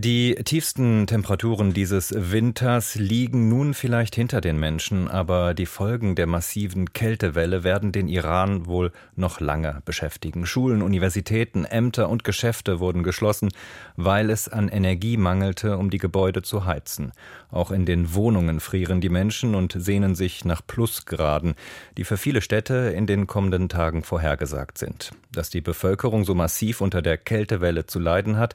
Die tiefsten Temperaturen dieses Winters liegen nun vielleicht hinter den Menschen, aber die Folgen der massiven Kältewelle werden den Iran wohl noch lange beschäftigen. Schulen, Universitäten, Ämter und Geschäfte wurden geschlossen, weil es an Energie mangelte, um die Gebäude zu heizen. Auch in den Wohnungen frieren die Menschen und sehnen sich nach Plusgraden, die für viele Städte in den kommenden Tagen vorhergesagt sind. Dass die Bevölkerung so massiv unter der Kältewelle zu leiden hat,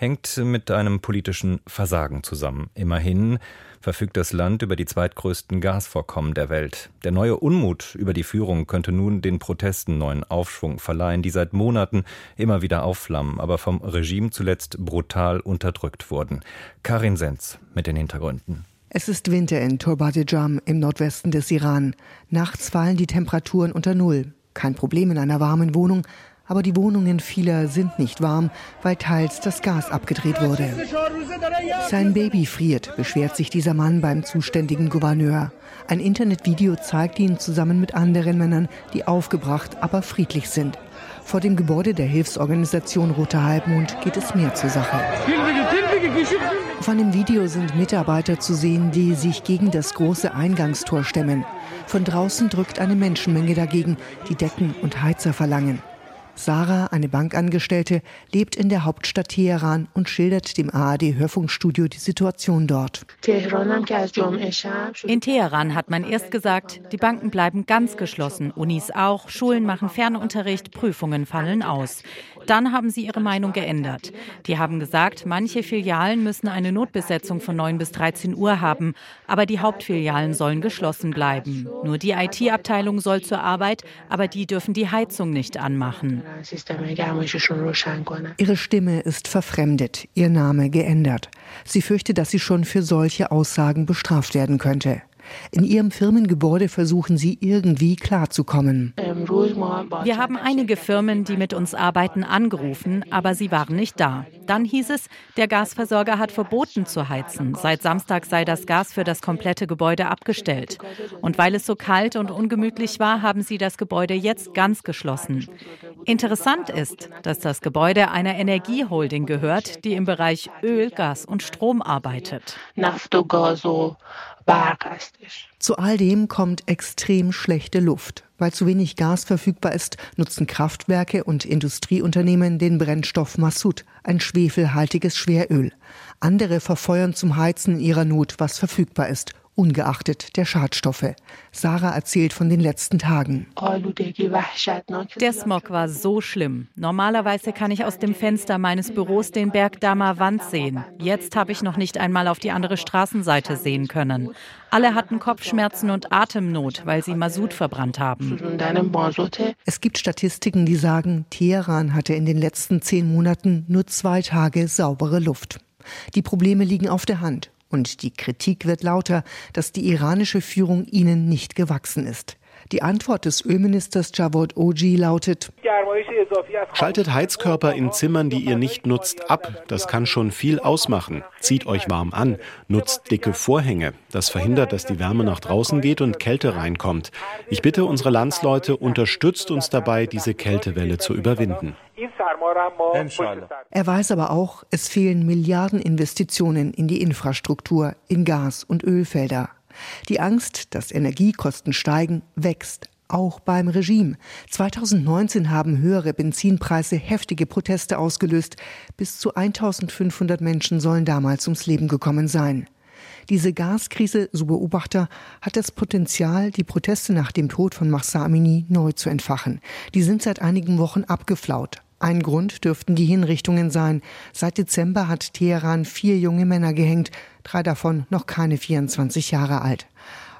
hängt mit einem politischen Versagen zusammen. Immerhin verfügt das Land über die zweitgrößten Gasvorkommen der Welt. Der neue Unmut über die Führung könnte nun den Protesten neuen Aufschwung verleihen, die seit Monaten immer wieder aufflammen, aber vom Regime zuletzt brutal unterdrückt wurden. Karin Senz mit den Hintergründen. Es ist Winter in Turbadejam im Nordwesten des Iran. Nachts fallen die Temperaturen unter Null. Kein Problem in einer warmen Wohnung, aber die Wohnungen vieler sind nicht warm, weil teils das Gas abgedreht wurde. Sein Baby friert, beschwert sich dieser Mann beim zuständigen Gouverneur. Ein Internetvideo zeigt ihn zusammen mit anderen Männern, die aufgebracht, aber friedlich sind. Vor dem Gebäude der Hilfsorganisation Roter Halbmond geht es mehr zur Sache. Auf einem Video sind Mitarbeiter zu sehen, die sich gegen das große Eingangstor stemmen. Von draußen drückt eine Menschenmenge dagegen, die Decken und Heizer verlangen. Sarah, eine Bankangestellte, lebt in der Hauptstadt Teheran und schildert dem ARD-Hörfunkstudio die Situation dort. In Teheran hat man erst gesagt, die Banken bleiben ganz geschlossen, Unis auch, Schulen machen Fernunterricht, Prüfungen fallen aus. Dann haben sie ihre Meinung geändert. Die haben gesagt, manche Filialen müssen eine Notbesetzung von 9 bis 13 Uhr haben, aber die Hauptfilialen sollen geschlossen bleiben. Nur die IT-Abteilung soll zur Arbeit, aber die dürfen die Heizung nicht anmachen. Ihre Stimme ist verfremdet, ihr Name geändert. Sie fürchte, dass sie schon für solche Aussagen bestraft werden könnte. In ihrem Firmengebäude versuchen sie irgendwie klarzukommen. Wir haben einige Firmen, die mit uns arbeiten, angerufen, aber sie waren nicht da. Dann hieß es, der Gasversorger hat verboten zu heizen. Seit Samstag sei das Gas für das komplette Gebäude abgestellt. Und weil es so kalt und ungemütlich war, haben sie das Gebäude jetzt ganz geschlossen. Interessant ist, dass das Gebäude einer Energieholding gehört, die im Bereich Öl, Gas und Strom arbeitet. Zu all dem kommt extrem schlechte Luft. Weil zu wenig Gas verfügbar ist, nutzen Kraftwerke und Industrieunternehmen den Brennstoff Massut, ein schwefelhaltiges Schweröl. Andere verfeuern zum Heizen in ihrer Not, was verfügbar ist ungeachtet der Schadstoffe. Sarah erzählt von den letzten Tagen. Der Smog war so schlimm. Normalerweise kann ich aus dem Fenster meines Büros den Berg Dama Wand sehen. Jetzt habe ich noch nicht einmal auf die andere Straßenseite sehen können. Alle hatten Kopfschmerzen und Atemnot, weil sie Masut verbrannt haben. Es gibt Statistiken, die sagen, Teheran hatte in den letzten zehn Monaten nur zwei Tage saubere Luft. Die Probleme liegen auf der Hand. Und die Kritik wird lauter, dass die iranische Führung ihnen nicht gewachsen ist. Die Antwort des Ölministers Javad Oji lautet, Schaltet Heizkörper in Zimmern, die ihr nicht nutzt, ab. Das kann schon viel ausmachen. Zieht euch warm an. Nutzt dicke Vorhänge. Das verhindert, dass die Wärme nach draußen geht und Kälte reinkommt. Ich bitte unsere Landsleute, unterstützt uns dabei, diese Kältewelle zu überwinden. Er weiß aber auch, es fehlen Milliarden Investitionen in die Infrastruktur, in Gas- und Ölfelder. Die Angst, dass Energiekosten steigen, wächst, auch beim Regime. 2019 haben höhere Benzinpreise heftige Proteste ausgelöst. Bis zu 1500 Menschen sollen damals ums Leben gekommen sein. Diese Gaskrise, so Beobachter, hat das Potenzial, die Proteste nach dem Tod von Mahsa Amini neu zu entfachen. Die sind seit einigen Wochen abgeflaut. Ein Grund dürften die Hinrichtungen sein. Seit Dezember hat Teheran vier junge Männer gehängt, drei davon noch keine 24 Jahre alt.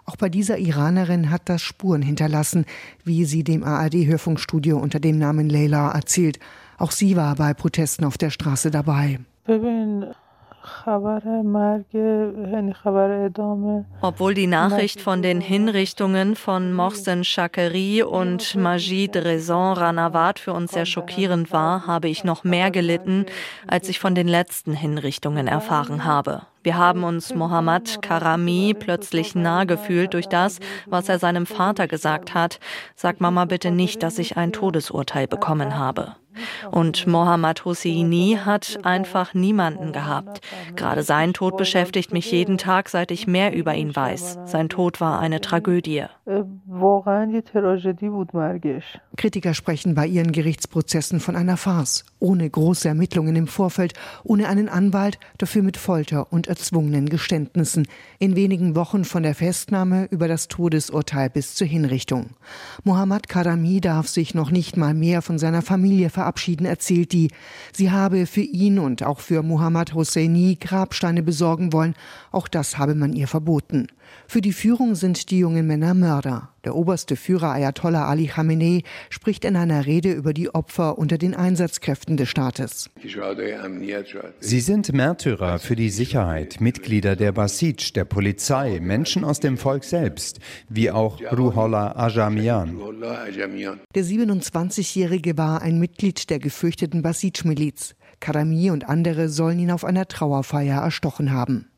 Auch bei dieser Iranerin hat das Spuren hinterlassen, wie sie dem ARD-Hörfunkstudio unter dem Namen Leila erzählt. Auch sie war bei Protesten auf der Straße dabei. Obwohl die Nachricht von den Hinrichtungen von Mohsen Shakeri und Majid Rezon Ranawat für uns sehr schockierend war, habe ich noch mehr gelitten, als ich von den letzten Hinrichtungen erfahren habe. Wir haben uns Mohammad Karami plötzlich nah gefühlt durch das, was er seinem Vater gesagt hat. Sag Mama bitte nicht, dass ich ein Todesurteil bekommen habe. Und Mohammad Hosseini hat einfach niemanden gehabt. Gerade sein Tod beschäftigt mich jeden Tag, seit ich mehr über ihn weiß. Sein Tod war eine Tragödie. Kritiker sprechen bei ihren Gerichtsprozessen von einer Farce, ohne große Ermittlungen im Vorfeld, ohne einen Anwalt, dafür mit Folter und erzwungenen Geständnissen, in wenigen Wochen von der Festnahme über das Todesurteil bis zur Hinrichtung. Mohammad Karami darf sich noch nicht mal mehr von seiner Familie verabschieden, erzählt die. Sie habe für ihn und auch für Mohammad Hosseini Grabsteine besorgen wollen, auch das habe man ihr verboten. Für die Führung sind die jungen Männer Mörder. Der oberste Führer Ayatollah Ali Khamenei spricht in einer Rede über die Opfer unter den Einsatzkräften des Staates. Sie sind Märtyrer für die Sicherheit, Mitglieder der Basij, der Polizei, Menschen aus dem Volk selbst, wie auch Ruhollah Ajamian. Der 27-Jährige war ein Mitglied der gefürchteten Basij-Miliz. Karami und andere sollen ihn auf einer Trauerfeier erstochen haben.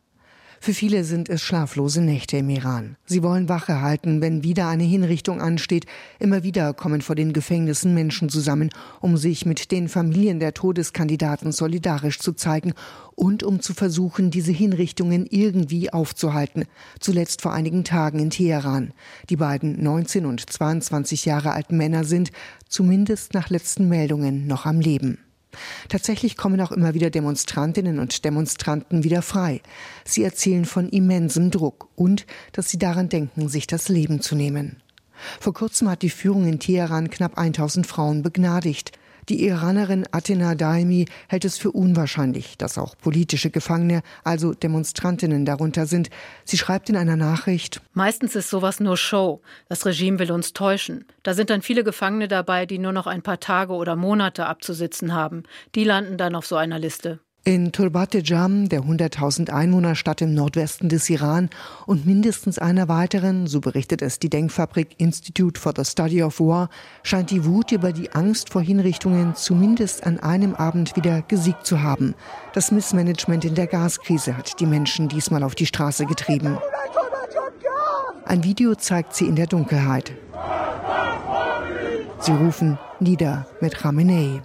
Für viele sind es schlaflose Nächte im Iran. Sie wollen Wache halten, wenn wieder eine Hinrichtung ansteht. Immer wieder kommen vor den Gefängnissen Menschen zusammen, um sich mit den Familien der Todeskandidaten solidarisch zu zeigen und um zu versuchen, diese Hinrichtungen irgendwie aufzuhalten. Zuletzt vor einigen Tagen in Teheran. Die beiden 19 und 22 Jahre alten Männer sind, zumindest nach letzten Meldungen, noch am Leben. Tatsächlich kommen auch immer wieder Demonstrantinnen und Demonstranten wieder frei. Sie erzählen von immensem Druck und dass sie daran denken, sich das Leben zu nehmen. Vor kurzem hat die Führung in Teheran knapp 1000 Frauen begnadigt. Die Iranerin Athena Daimi hält es für unwahrscheinlich, dass auch politische Gefangene, also Demonstrantinnen darunter sind. Sie schreibt in einer Nachricht Meistens ist sowas nur Show. Das Regime will uns täuschen. Da sind dann viele Gefangene dabei, die nur noch ein paar Tage oder Monate abzusitzen haben. Die landen dann auf so einer Liste. In Turbate-Jam, der 100.000 Einwohnerstadt im Nordwesten des Iran und mindestens einer weiteren, so berichtet es die Denkfabrik Institute for the Study of War, scheint die Wut über die Angst vor Hinrichtungen zumindest an einem Abend wieder gesiegt zu haben. Das Missmanagement in der Gaskrise hat die Menschen diesmal auf die Straße getrieben. Ein Video zeigt sie in der Dunkelheit. Sie rufen nieder mit Khamenei.